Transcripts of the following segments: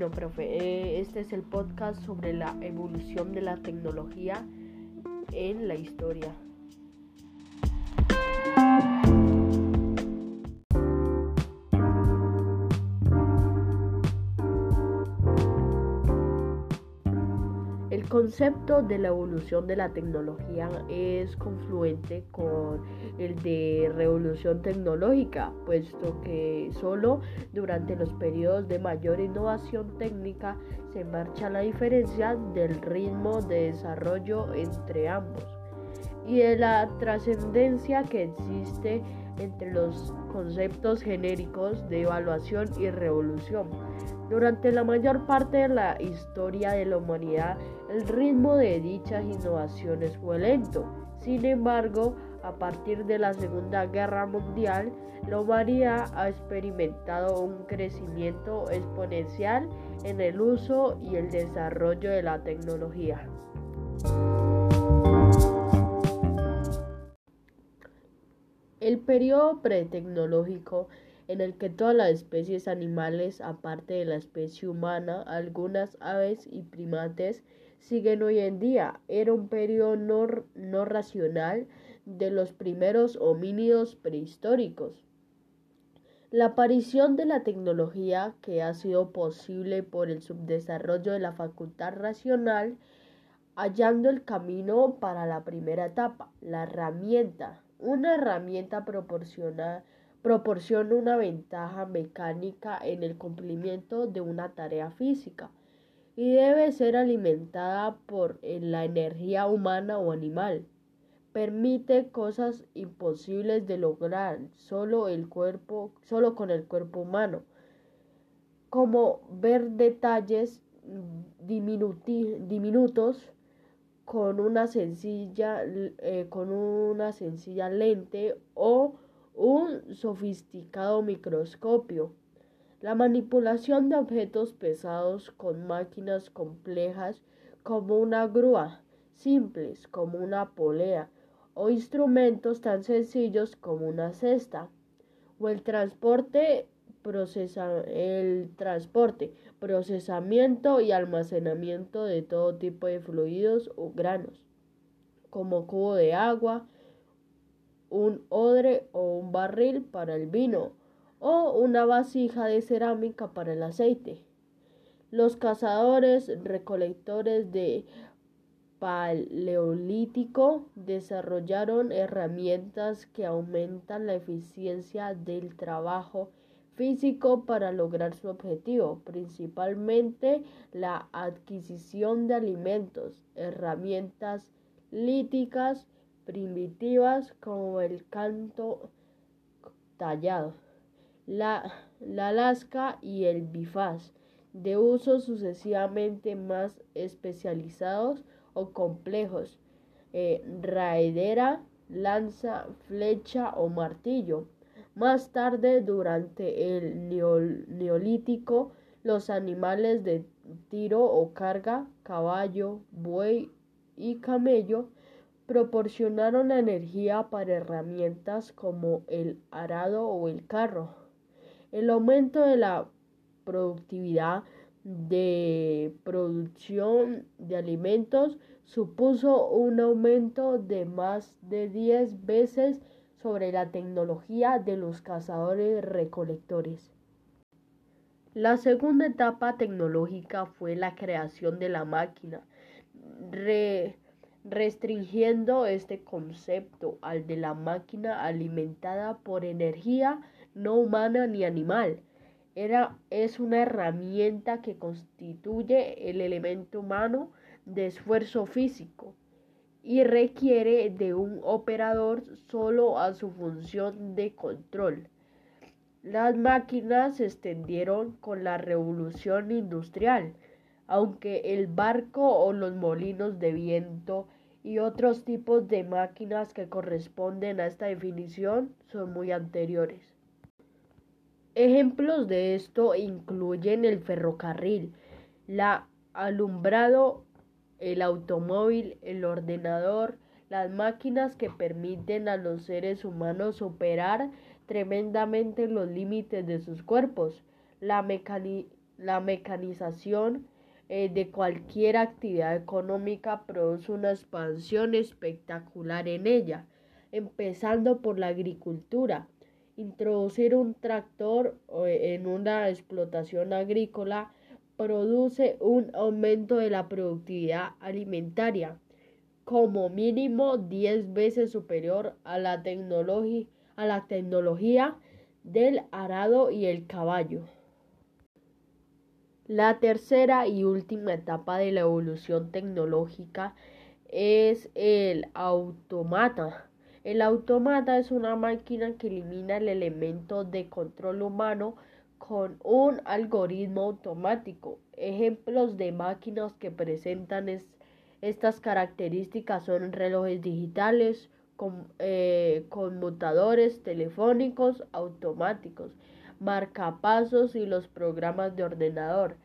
Bueno, profe, eh, este es el podcast sobre la evolución de la tecnología en la historia. El concepto de la evolución de la tecnología es confluente con el de revolución tecnológica, puesto que solo durante los periodos de mayor innovación técnica se marcha la diferencia del ritmo de desarrollo entre ambos y de la trascendencia que existe entre los conceptos genéricos de evaluación y revolución. Durante la mayor parte de la historia de la humanidad, el ritmo de dichas innovaciones fue lento. Sin embargo, a partir de la Segunda Guerra Mundial, la humanidad ha experimentado un crecimiento exponencial en el uso y el desarrollo de la tecnología. El periodo pretecnológico en el que todas las especies animales, aparte de la especie humana, algunas aves y primates, siguen hoy en día. Era un periodo no, no racional de los primeros homínidos prehistóricos. La aparición de la tecnología, que ha sido posible por el subdesarrollo de la facultad racional, hallando el camino para la primera etapa, la herramienta. Una herramienta proporciona proporciona una ventaja mecánica en el cumplimiento de una tarea física y debe ser alimentada por la energía humana o animal. Permite cosas imposibles de lograr solo el cuerpo, solo con el cuerpo humano, como ver detalles diminutos con una sencilla, eh, con una sencilla lente o un sofisticado microscopio. La manipulación de objetos pesados con máquinas complejas como una grúa, simples como una polea, o instrumentos tan sencillos como una cesta, o el transporte, el transporte, procesamiento y almacenamiento de todo tipo de fluidos o granos, como cubo de agua, un odre o un barril para el vino o una vasija de cerámica para el aceite. Los cazadores recolectores de Paleolítico desarrollaron herramientas que aumentan la eficiencia del trabajo físico para lograr su objetivo, principalmente la adquisición de alimentos, herramientas líticas, primitivas como el canto tallado, la, la lasca y el bifaz, de usos sucesivamente más especializados o complejos, eh, raedera, lanza, flecha o martillo. Más tarde, durante el neolítico, los animales de tiro o carga, caballo, buey y camello, proporcionaron energía para herramientas como el arado o el carro. El aumento de la productividad de producción de alimentos supuso un aumento de más de 10 veces sobre la tecnología de los cazadores recolectores. La segunda etapa tecnológica fue la creación de la máquina restringiendo este concepto al de la máquina alimentada por energía no humana ni animal. Era, es una herramienta que constituye el elemento humano de esfuerzo físico y requiere de un operador solo a su función de control. Las máquinas se extendieron con la revolución industrial aunque el barco o los molinos de viento y otros tipos de máquinas que corresponden a esta definición son muy anteriores. Ejemplos de esto incluyen el ferrocarril, la alumbrado, el automóvil, el ordenador, las máquinas que permiten a los seres humanos superar tremendamente los límites de sus cuerpos, la, la mecanización eh, de cualquier actividad económica produce una expansión espectacular en ella, empezando por la agricultura. Introducir un tractor eh, en una explotación agrícola produce un aumento de la productividad alimentaria como mínimo 10 veces superior a la, a la tecnología del arado y el caballo. La tercera y última etapa de la evolución tecnológica es el automata. El automata es una máquina que elimina el elemento de control humano con un algoritmo automático. Ejemplos de máquinas que presentan estas características son relojes digitales, eh, conmutadores telefónicos automáticos, marcapasos y los programas de ordenador.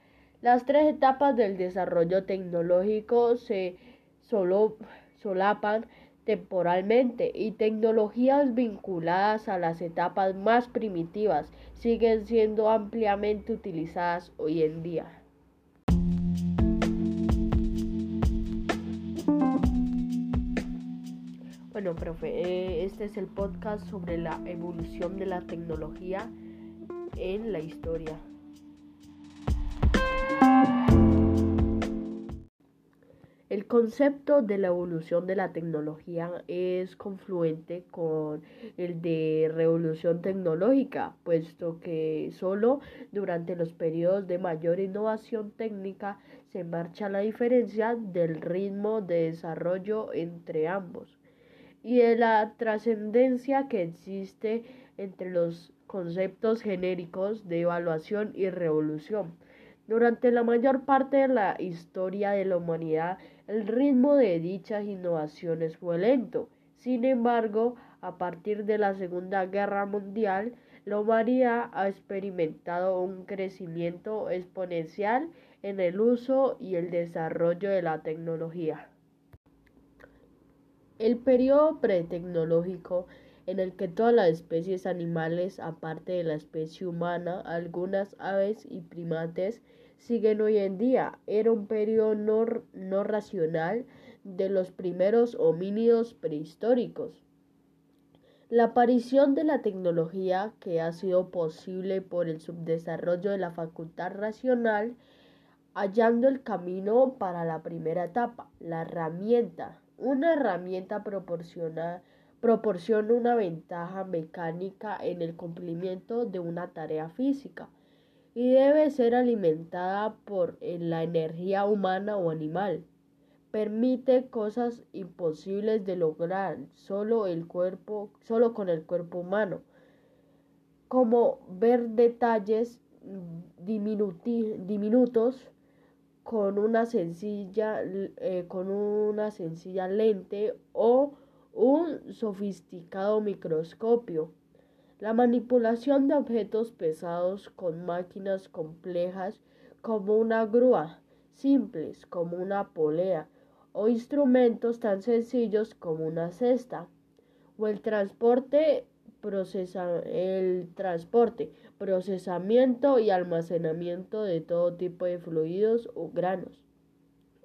Las tres etapas del desarrollo tecnológico se solapan temporalmente y tecnologías vinculadas a las etapas más primitivas siguen siendo ampliamente utilizadas hoy en día. Bueno, profe, eh, este es el podcast sobre la evolución de la tecnología en la historia. El concepto de la evolución de la tecnología es confluente con el de revolución tecnológica, puesto que solo durante los periodos de mayor innovación técnica se marcha la diferencia del ritmo de desarrollo entre ambos y de la trascendencia que existe entre los conceptos genéricos de evaluación y revolución. Durante la mayor parte de la historia de la humanidad, el ritmo de dichas innovaciones fue lento. Sin embargo, a partir de la Segunda Guerra Mundial, la humanidad ha experimentado un crecimiento exponencial en el uso y el desarrollo de la tecnología. El periodo pretecnológico en el que todas las especies animales, aparte de la especie humana, algunas aves y primates, siguen hoy en día. Era un periodo no, racional de los primeros homínidos prehistóricos. La aparición de la tecnología, que ha sido posible por el subdesarrollo de la facultad racional, hallando el camino para la primera etapa, la herramienta. Una herramienta proporciona proporciona una ventaja mecánica en el cumplimiento de una tarea física y debe ser alimentada por la energía humana o animal. Permite cosas imposibles de lograr solo el cuerpo, solo con el cuerpo humano, como ver detalles diminutos con una sencilla, eh, con una sencilla lente o un sofisticado microscopio. La manipulación de objetos pesados con máquinas complejas como una grúa, simples como una polea, o instrumentos tan sencillos como una cesta, o el transporte, el transporte, procesamiento y almacenamiento de todo tipo de fluidos o granos,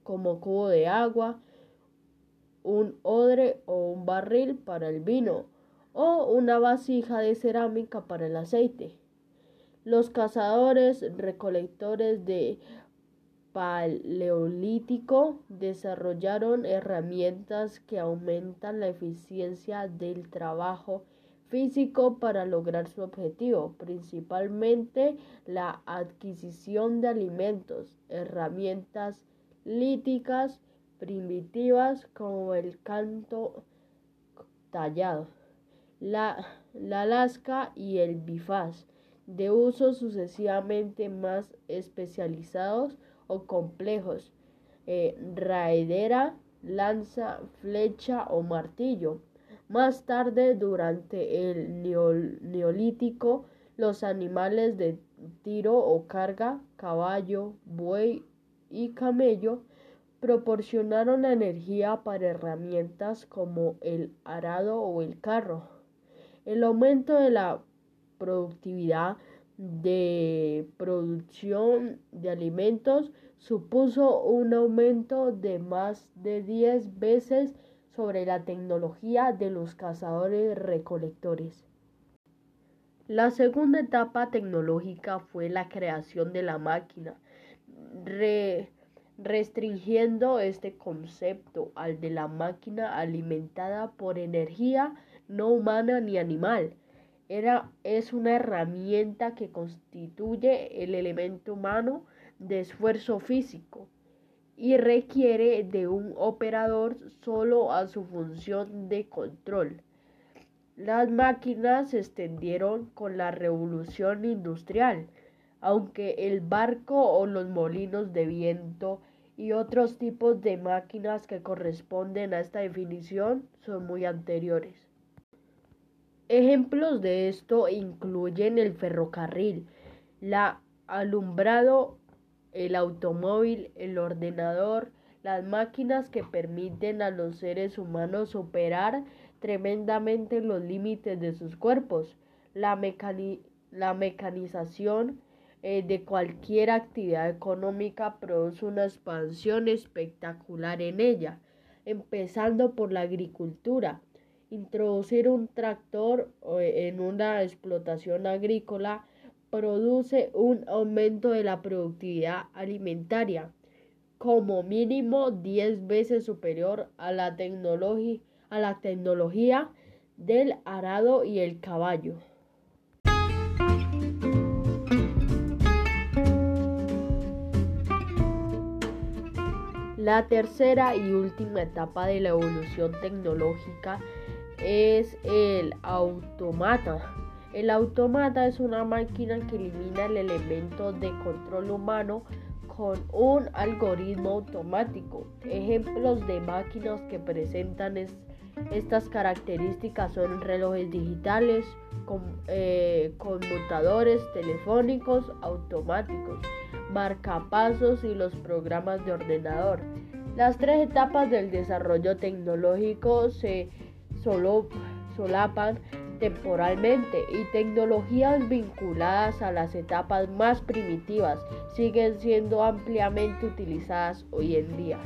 como cubo de agua, un odre o un barril para el vino o una vasija de cerámica para el aceite. Los cazadores recolectores de Paleolítico desarrollaron herramientas que aumentan la eficiencia del trabajo físico para lograr su objetivo, principalmente la adquisición de alimentos, herramientas líticas primitivas como el canto tallado, la, la lasca y el bifaz, de usos sucesivamente más especializados o complejos, eh, raedera, lanza, flecha o martillo. Más tarde, durante el neolítico, los animales de tiro o carga, caballo, buey y camello, proporcionaron la energía para herramientas como el arado o el carro. El aumento de la productividad de producción de alimentos supuso un aumento de más de 10 veces sobre la tecnología de los cazadores recolectores. La segunda etapa tecnológica fue la creación de la máquina, restringiendo este concepto al de la máquina alimentada por energía no humana ni animal. Era, es una herramienta que constituye el elemento humano de esfuerzo físico y requiere de un operador solo a su función de control. Las máquinas se extendieron con la revolución industrial, aunque el barco o los molinos de viento y otros tipos de máquinas que corresponden a esta definición son muy anteriores. Ejemplos de esto incluyen el ferrocarril, la alumbrado, el automóvil, el ordenador, las máquinas que permiten a los seres humanos operar tremendamente los límites de sus cuerpos, la, la mecanización eh, de cualquier actividad económica produce una expansión espectacular en ella, empezando por la agricultura. Introducir un tractor en una explotación agrícola produce un aumento de la productividad alimentaria, como mínimo 10 veces superior a la tecnología del arado y el caballo. La tercera y última etapa de la evolución tecnológica es el automata. El automata es una máquina que elimina el elemento de control humano con un algoritmo automático. Ejemplos de máquinas que presentan estas características son relojes digitales, eh, conmutadores telefónicos automáticos, marcapasos y los programas de ordenador. Las tres etapas del desarrollo tecnológico se solapan temporalmente y tecnologías vinculadas a las etapas más primitivas siguen siendo ampliamente utilizadas hoy en día.